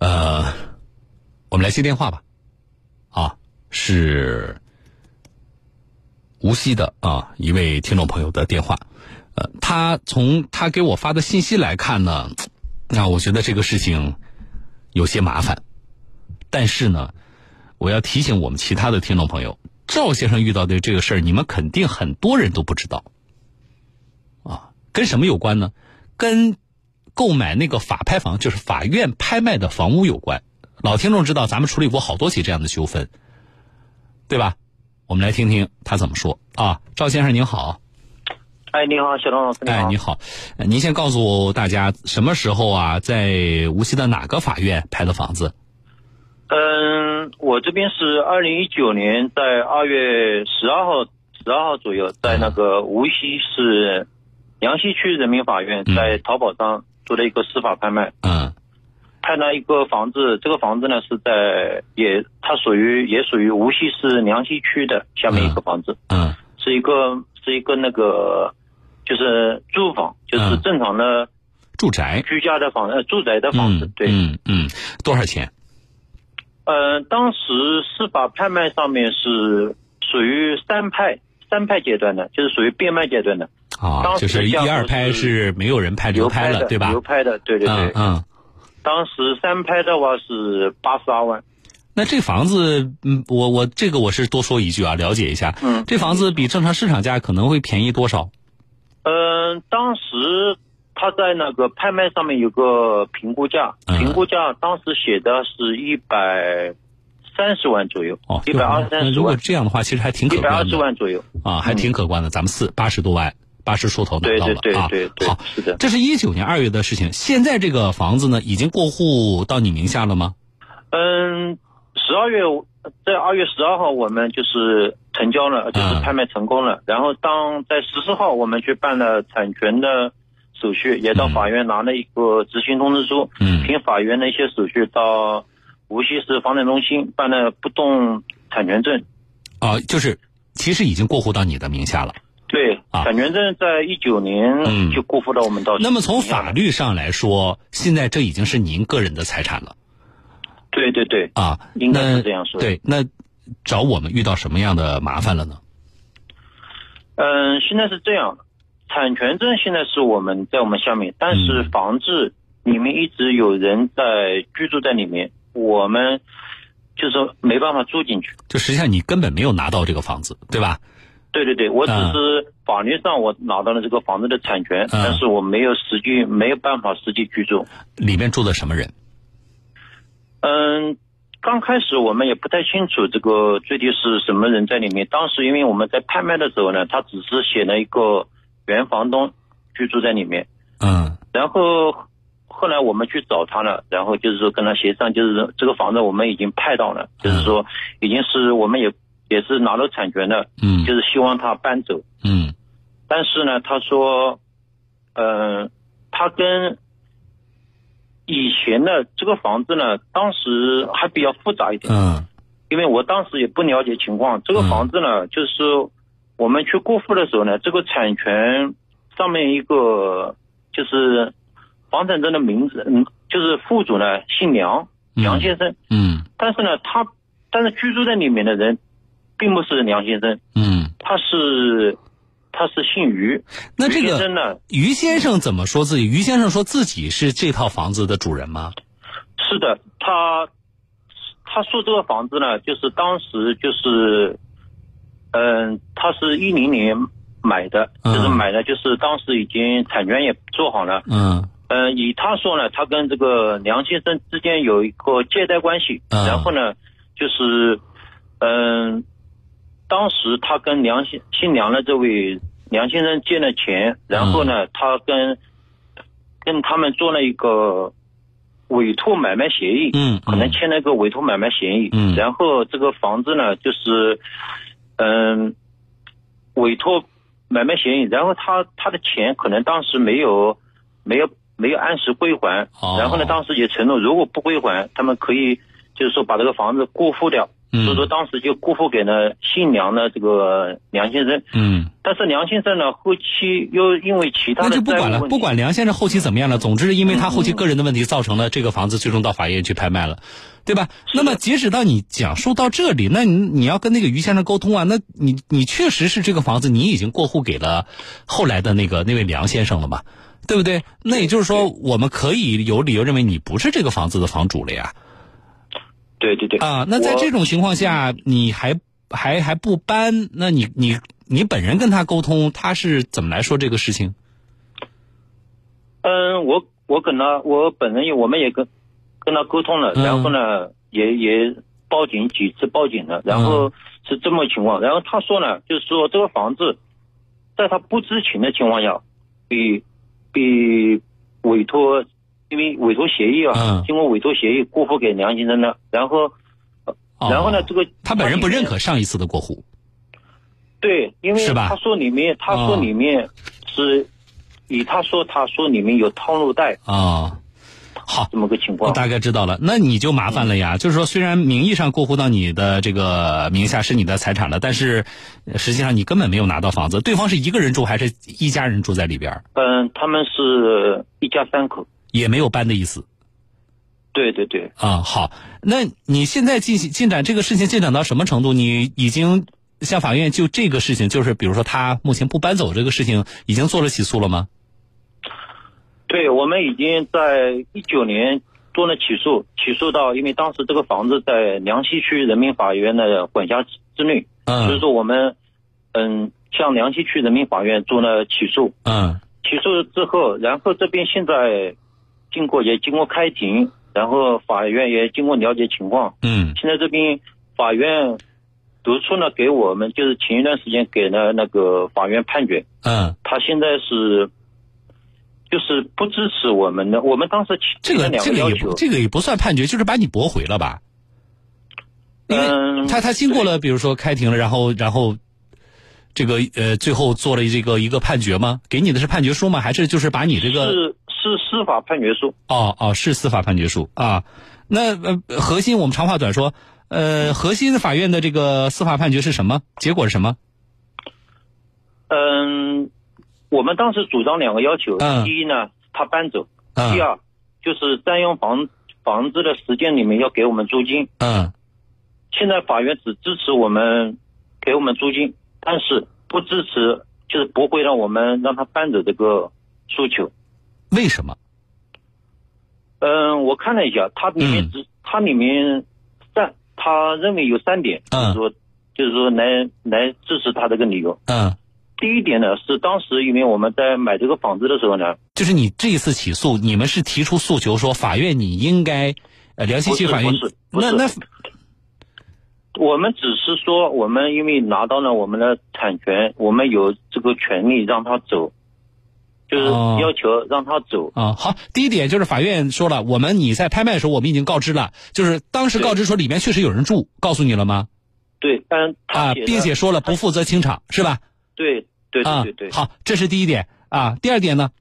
呃，我们来接电话吧。啊，是无锡的啊一位听众朋友的电话。呃，他从他给我发的信息来看呢，那我觉得这个事情有些麻烦。但是呢，我要提醒我们其他的听众朋友，赵先生遇到的这个事儿，你们肯定很多人都不知道。啊，跟什么有关呢？跟购买那个法拍房，就是法院拍卖的房屋有关。老听众知道，咱们处理过好多起这样的纠纷，对吧？我们来听听他怎么说啊，赵先生您好。哎，你好，小东老师。哎，你好，您先告诉大家什么时候啊，在无锡的哪个法院拍的房子？嗯，我这边是二零一九年在二月十二号十二号左右，在那个无锡市梁溪区人民法院在淘宝上做了一个司法拍卖。嗯。拍了一个房子，这个房子呢是在也，它属于也属于无锡市梁溪区的下面一个房子。嗯。是一个是一个那个。就是住房，就是正常的住宅、居家的房呃，住宅的房子，对，嗯嗯，多少钱？呃，当时司法拍卖上面是属于三派三派阶段的，就是属于变卖阶段的啊，就是一二拍是没有人拍流拍了，对吧？流拍的，对对对，嗯，当时三拍的话是八十二万。那这房子，嗯，我我这个我是多说一句啊，了解一下，嗯，这房子比正常市场价可能会便宜多少？嗯，当时他在那个拍卖上面有个评估价，评估价当时写的是一百三十万左右，哦，一百二三十万。如果这样的话，其实还挺可观的。一百二十万左右啊，还挺可观的。咱们四八十多万，八十出头拿到了啊。对对对，好，是的。这是一九年二月的事情。现在这个房子呢，已经过户到你名下了吗？嗯，十二月。在二月十二号，我们就是成交了，就是拍卖成功了。然后当在十四号，我们去办了产权的手续，也到法院拿了一个执行通知书。嗯，凭法院的一些手续，到无锡市房产中心办了不动产权证。啊，就是其实已经过户到你的名下了。对，产权证在一九年就过户到我们到。那么从法律上来说，现在这已经是您个人的财产了。对对对啊，应该是这样说。对，那找我们遇到什么样的麻烦了呢？嗯，现在是这样，产权证现在是我们在我们下面，但是房子里面一直有人在居住在里面，我们就是没办法住进去。就实际上你根本没有拿到这个房子，对吧？对对对，我只是法律上我拿到了这个房子的产权，但是我没有实际没有办法实际居住。里面住的什么人？嗯，刚开始我们也不太清楚这个具体是什么人在里面。当时因为我们在拍卖的时候呢，他只是写了一个原房东居住在里面。嗯。然后后来我们去找他了，然后就是说跟他协商，就是这个房子我们已经拍到了，就是说已经是我们也也是拿了产权的。嗯。就是希望他搬走。嗯。但是呢，他说，嗯，他跟。以前的这个房子呢，当时还比较复杂一点。嗯，因为我当时也不了解情况。这个房子呢，就是我们去过户的时候呢，这个产权上面一个就是房产证的名字，嗯，就是户主呢姓梁，梁先生。嗯。但是呢，他但是居住在里面的人，并不是梁先生。嗯。他是。他是姓于，那这个于先生怎么说自己？于先生说自己是这套房子的主人吗？是的，他他说这个房子呢，就是当时就是，嗯，他是一零年买的，就是买的，就是当时已经产权也做好了。嗯嗯，以他说呢，他跟这个梁先生之间有一个借贷关系，然后呢，就是嗯。当时他跟梁姓姓梁的这位梁先生借了钱，然后呢，他跟跟他们做了一个委托买卖协议，嗯，可能签了一个委托买卖协议，嗯，然后这个房子呢，就是嗯委托买卖协议，然后他他的钱可能当时没有没有没有按时归还，然后呢，当时也承诺如果不归还，他们可以就是说把这个房子过户掉。所以说当时就过户给了姓梁的这个梁先生。嗯。但是梁先生呢，后期又因为其他的那就不管了，不管梁先生后期怎么样了，总之因为他后期个人的问题，造成了这个房子最终到法院去拍卖了，对吧？那么截止到你讲述到这里，那你你要跟那个于先生沟通啊，那你你确实是这个房子，你已经过户给了后来的那个那位梁先生了嘛？对不对？那也就是说，我们可以有理由认为你不是这个房子的房主了呀。对对对。啊，那在这种情况下，你还还还不搬？那你你你本人跟他沟通，他是怎么来说这个事情？嗯，我我跟他，我本人也我们也跟跟他沟通了，然后呢，也也报警几次报警了，然后是这么情况。然后他说呢，就是说这个房子在他不知情的情况下，比。被委托，因为委托协议啊，经过委托协议过户给梁先生的，然后，然后呢，这个他本人不认可上一次的过户，对，因为他说里面，他说里面是以他说他说里面有套路贷啊。好，这么个情况，我大概知道了。那你就麻烦了呀。就是说，虽然名义上过户到你的这个名下是你的财产了，但是实际上你根本没有拿到房子。对方是一个人住还是一家人住在里边？嗯，他们是一家三口，也没有搬的意思。对对对。啊，好。那你现在进行进展这个事情进展到什么程度？你已经向法院就这个事情，就是比如说他目前不搬走这个事情，已经做了起诉了吗？对，我们已经在一九年做了起诉，起诉到，因为当时这个房子在梁溪区人民法院的管辖之内，嗯，所以说我们，嗯，向梁溪区人民法院做了起诉，嗯，起诉之后，然后这边现在经过也经过开庭，然后法院也经过了解情况，嗯，现在这边法院读出呢给我们，就是前一段时间给了那个法院判决，嗯，他现在是。就是不支持我们的，我们当时这个这个也不这个也不算判决，就是把你驳回了吧？嗯，他他经过了，比如说开庭了，然后然后这个呃，最后做了这个一个判决吗？给你的是判决书吗？还是就是把你这个是是司法判决书？哦哦，是司法判决书啊。那呃，核心我们长话短说，呃，核心法院的这个司法判决是什么？结果是什么？嗯。我们当时主张两个要求，第一呢，他搬走；第二，就是占用房房子的时间里面要给我们租金。嗯，现在法院只支持我们给我们租金，但是不支持，就是不会让我们让他搬走这个诉求。为什么？嗯，我看了一下，它里面只它里面三，他认为有三点，就是说，就是说来来支持他这个理由。嗯。第一点呢，是当时因为我们在买这个房子的时候呢，就是你这一次起诉，你们是提出诉求说法院你应该，呃，良心区法院，那那，我们只是说我们因为拿到了我们的产权，我们有这个权利让他走，就是要求让他走啊。好，第一点就是法院说了，我们你在拍卖的时候我们已经告知了，就是当时告知说里面确实有人住，告诉你了吗？对，嗯，啊，并且说了不负责清场，是吧？对。对对对对，好，这是第一点啊。第二点呢？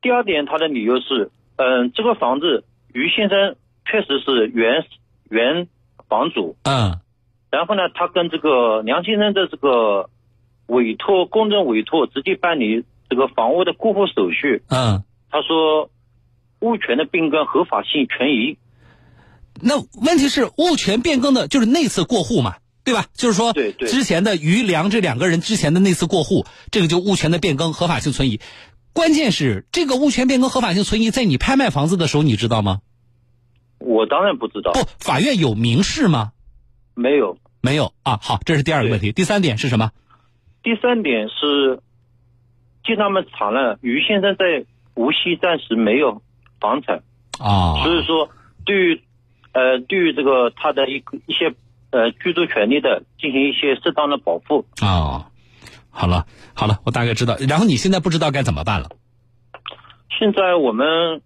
第二点，他的理由是，嗯，这个房子于先生确实是原原房主，嗯，然后呢，他跟这个梁先生的这个委托公证委托直接办理这个房屋的过户手续，嗯，他说物权的变更合法性存疑。那问题是物权变更的就是那次过户嘛？对吧？就是说，对对之前的于良这两个人之前的那次过户，这个就物权的变更合法性存疑。关键是这个物权变更合法性存疑，在你拍卖房子的时候，你知道吗？我当然不知道。不，法院有明示吗？没有，没有啊。好，这是第二个问题。第三点是什么？第三点是，经他们查了，于先生在无锡暂时没有房产啊，所以说对于呃对于这个他的一一些。呃，居住权利的进行一些适当的保护啊。好了，好了，我大概知道。然后你现在不知道该怎么办了。现在我们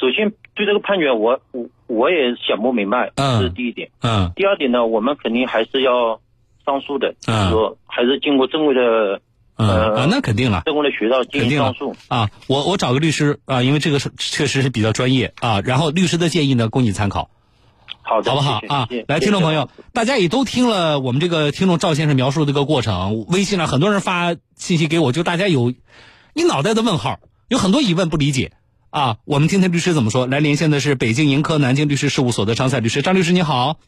首先对这个判决，我我我也想不明白，这是第一点。嗯。第二点呢，我们肯定还是要上诉的，嗯，说还是经过正规的，嗯啊，那肯定了，正规的渠道进行上诉啊。我我找个律师啊，因为这个是确实是比较专业啊。然后律师的建议呢，供你参考。好的，好不好啊？来，听众朋友，大家也都听了我们这个听众赵先生描述的这个过程。微信上很多人发信息给我，就大家有一脑袋的问号，有很多疑问不理解啊。我们听听律师怎么说。来连线的是北京盈科南京律师事务所的张赛律师，张律师你好。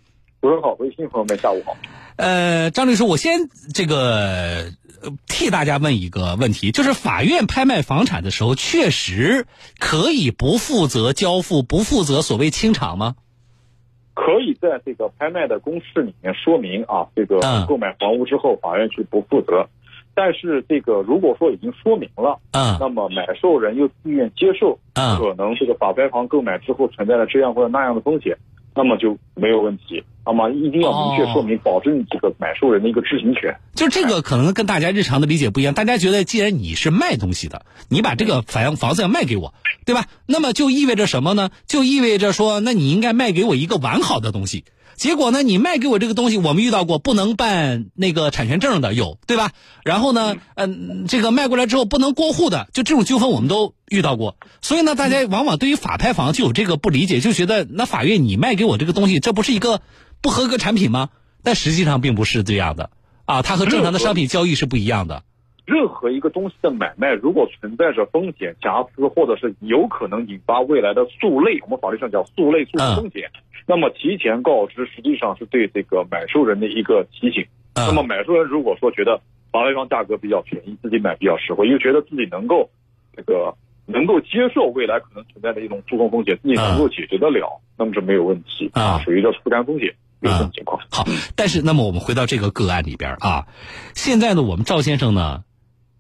主持人好，微信朋友们下午好。呃，张律师，我先这个替大家问一个问题，就是法院拍卖房产的时候，确实可以不负责交付、不负责所谓清偿吗？可以在这个拍卖的公示里面说明啊，这个购买房屋之后，法院去不负责。但是这个如果说已经说明了，嗯，那么买受人又自愿接受，嗯，可能这个法拍房购买之后存在了这样或者那样的风险。那么就没有问题，那么一定要明确说明，保证这个买受人的一个知情权。就这个可能跟大家日常的理解不一样，大家觉得既然你是卖东西的，你把这个房房子要卖给我，对吧？那么就意味着什么呢？就意味着说，那你应该卖给我一个完好的东西。结果呢？你卖给我这个东西，我们遇到过不能办那个产权证的有，对吧？然后呢，嗯，这个卖过来之后不能过户的，就这种纠纷我们都遇到过。所以呢，大家往往对于法拍房就有这个不理解，就觉得那法院你卖给我这个东西，这不是一个不合格产品吗？但实际上并不是这样的啊，它和正常的商品交易是不一样的。任何一个东西的买卖，如果存在着风险、瑕疵，或者是有可能引发未来的诉类，我们法律上叫诉类诉讼风险。那么提前告知，实际上是对这个买受人的一个提醒。那么买受人如果说觉得房拍方价格比较便宜，自己买比较实惠，又觉得自己能够这个能够接受未来可能存在的一种诉讼风险，自己能够解决得了，那么是没有问题啊，属于叫负担风险这种情况。好，但是那么我们回到这个个案里边啊，现在呢，我们赵先生呢，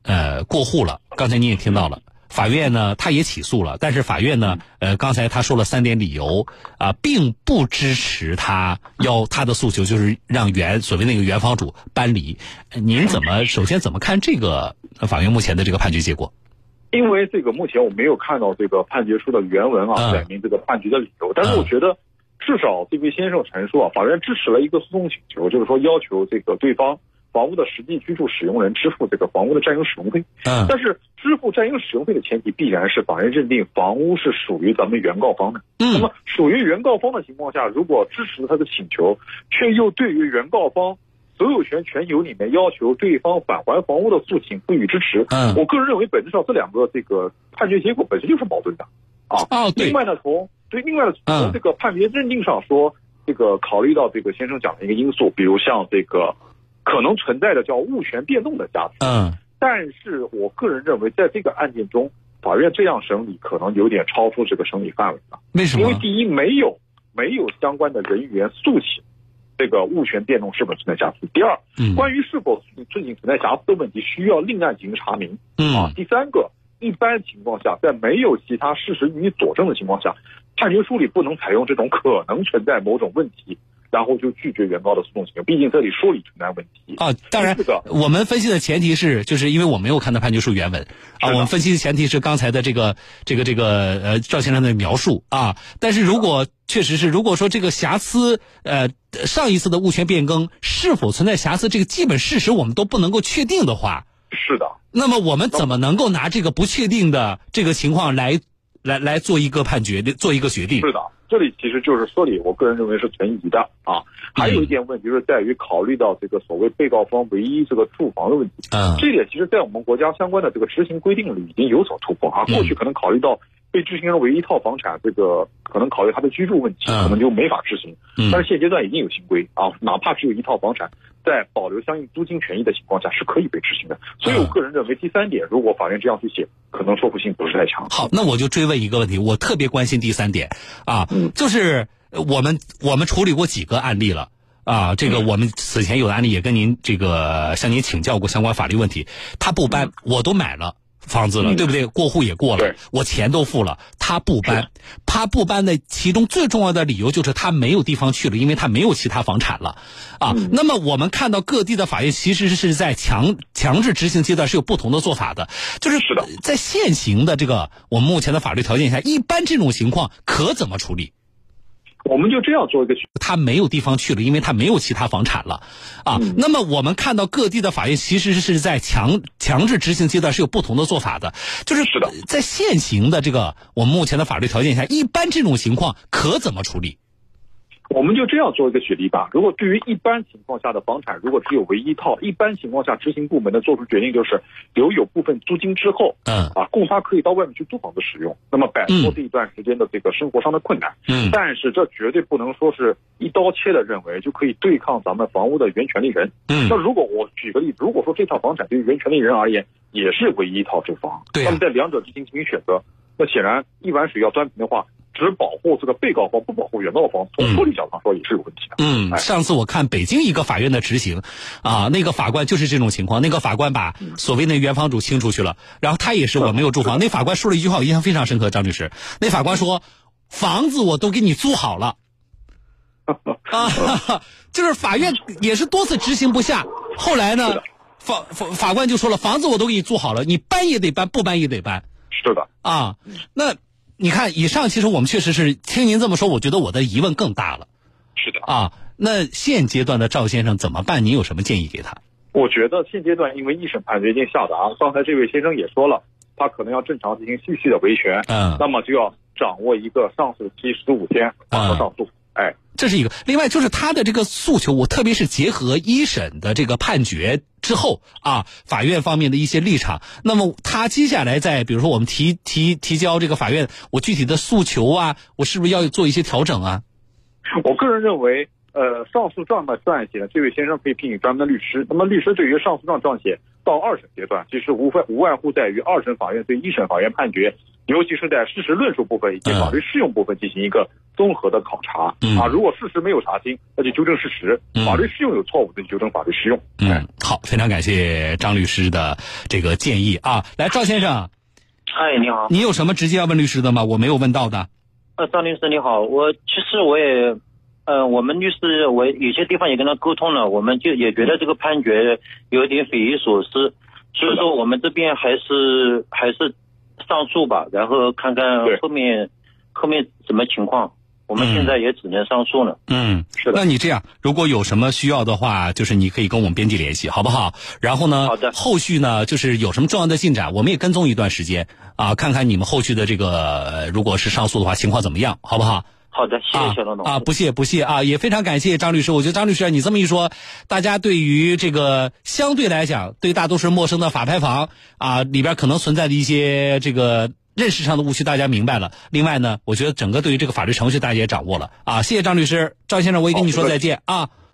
呃，过户了，刚才你也听到了。法院呢，他也起诉了，但是法院呢，呃，刚才他说了三点理由，啊，并不支持他要他的诉求，就是让原所谓那个原房主搬离。您怎么首先怎么看这个法院目前的这个判决结果？因为这个目前我没有看到这个判决书的原文啊，载明这个判决的理由，但是我觉得至少这位先生陈述啊，法院支持了一个诉讼请求，就是说要求这个对方。房屋的实际居住使用人支付这个房屋的占用使用费，嗯，但是支付占用使用费的前提必然是法院认定房屋是属于咱们原告方的，嗯，那么属于原告方的情况下，如果支持他的请求，却又对于原告方所有权全有里面要求对方返还房屋的诉请不予支持，嗯，我个人认为本质上这两个这个判决结果本身就是矛盾的，啊，哦，另外呢，从对另外呢从这个判决认定上说，这个考虑到这个先生讲的一个因素，比如像这个。可能存在的叫物权变动的瑕疵，嗯，但是我个人认为，在这个案件中，法院这样审理可能有点超出这个审理范围了。为什么？因为第一，没有没有相关的人员诉请这个物权变动是否存在瑕疵；第二，关于是否事情存在瑕疵的问题，需要另案进行查明。嗯啊，第三个，一般情况下，在没有其他事实予以佐证的情况下，判决书里不能采用这种可能存在某种问题。然后就拒绝原告的诉讼请求，毕竟这里说理存在问题啊。当然，我们分析的前提是，就是因为我没有看到判决书原文啊。我们分析的前提是刚才的这个这个这个呃赵先生的描述啊。但是如果确实是，如果说这个瑕疵呃上一次的物权变更是否存在瑕疵，这个基本事实我们都不能够确定的话，是的。那么我们怎么能够拿这个不确定的这个情况来来来做一个判决，做一个决定？是的。这里其实就是说理，我个人认为是存疑的啊。还有一点问题是在于考虑到这个所谓被告方唯一这个住房的问题。嗯，这点其实在我们国家相关的这个执行规定里已经有所突破啊。过去可能考虑到被执行人唯一一套房产，这个可能考虑他的居住问题，可能就没法执行。嗯，但是现阶段已经有新规啊，哪怕只有一套房产。在保留相应租金权益的情况下，是可以被执行的。所以我个人认为，第三点，如果法院这样去写，可能说服性不是太强。好，那我就追问一个问题，我特别关心第三点啊，就是我们我们处理过几个案例了啊，这个我们此前有的案例也跟您这个向您请教过相关法律问题，他不搬，我都买了。房子了，对不对？过户也过了，我钱都付了，他不搬，他不搬的其中最重要的理由就是他没有地方去了，因为他没有其他房产了，啊。那么我们看到各地的法院其实是在强强制执行阶段是有不同的做法的，就是在现行的这个我们目前的法律条件下，一般这种情况可怎么处理？我们就这样做一个，他没有地方去了，因为他没有其他房产了，啊，那么我们看到各地的法院其实是在强强制执行阶段是有不同的做法的，就是在现行的这个我们目前的法律条件下，一般这种情况可怎么处理？我们就这样做一个举例吧。如果对于一般情况下的房产，如果只有唯一套，一般情况下执行部门的做出决定就是留有部分租金之后，嗯啊，供他可以到外面去租房子使用，那么摆脱这一段时间的这个生活上的困难。嗯，但是这绝对不能说是一刀切的认为就可以对抗咱们房屋的原权利人。嗯，那如果我举个例子，如果说这套房产对于原权利人而言也是唯一一套住房，对，那么在两者之间进行选择，那显然一碗水要端平的话。只保护这个被告方，不保护原告方，从处理角度上说也是有问题的。嗯，上次我看北京一个法院的执行，啊，那个法官就是这种情况，那个法官把所谓那原房主清出去了，然后他也是我没有住房，那法官说了一句话，我印象非常深刻，张律师，那法官说，房子我都给你租好了，啊，就是法院也是多次执行不下，后来呢，法法法官就说了，房子我都给你租好了，你搬也得搬，不搬也得搬。是的，啊，那。你看，以上其实我们确实是听您这么说，我觉得我的疑问更大了。是的啊，那现阶段的赵先生怎么办？您有什么建议给他？我觉得现阶段因为一审判决已经下达，刚才这位先生也说了，他可能要正常进行继续的维权，嗯，那么就要掌握一个上诉期十五天，然后上诉。哎，这是一个。另外就是他的这个诉求，我特别是结合一审的这个判决之后啊，法院方面的一些立场。那么他接下来在比如说我们提提提交这个法院，我具体的诉求啊，我是不是要做一些调整啊？我个人认为，呃，上诉状的撰写，这位先生可以聘请专门的律师。那么律师对于上诉状撰写到二审阶段，其实无外无外乎在于二审法院对一审法院判决。尤其是在事实论述部分以及法律适用部分进行一个综合的考察啊，如果事实没有查清，那就纠正事实；法律适用有错误，那就纠正法律适用。嗯，好，非常感谢张律师的这个建议啊。来，赵先生，嗨，你好，你有什么直接要问律师的吗？我没有问到的。呃，张律师你好，我其实我也，呃，我们律师我有些地方也跟他沟通了，我们就也觉得这个判决有点匪夷所思，所以说我们这边还是还是。上诉吧，然后看看后面后面什么情况。我们现在也只能上诉了。嗯，是的。那你这样，如果有什么需要的话，就是你可以跟我们编辑联系，好不好？然后呢，好的。后续呢，就是有什么重要的进展，我们也跟踪一段时间啊，看看你们后续的这个，如果是上诉的话，情况怎么样，好不好？好的，谢谢小老总啊，不谢不谢啊，也非常感谢张律师。我觉得张律师，你这么一说，大家对于这个相对来讲对大多数陌生的法拍房啊里边可能存在的一些这个认识上的误区，大家明白了。另外呢，我觉得整个对于这个法律程序，大家也掌握了啊。谢谢张律师，张先生，我也跟你说再见啊。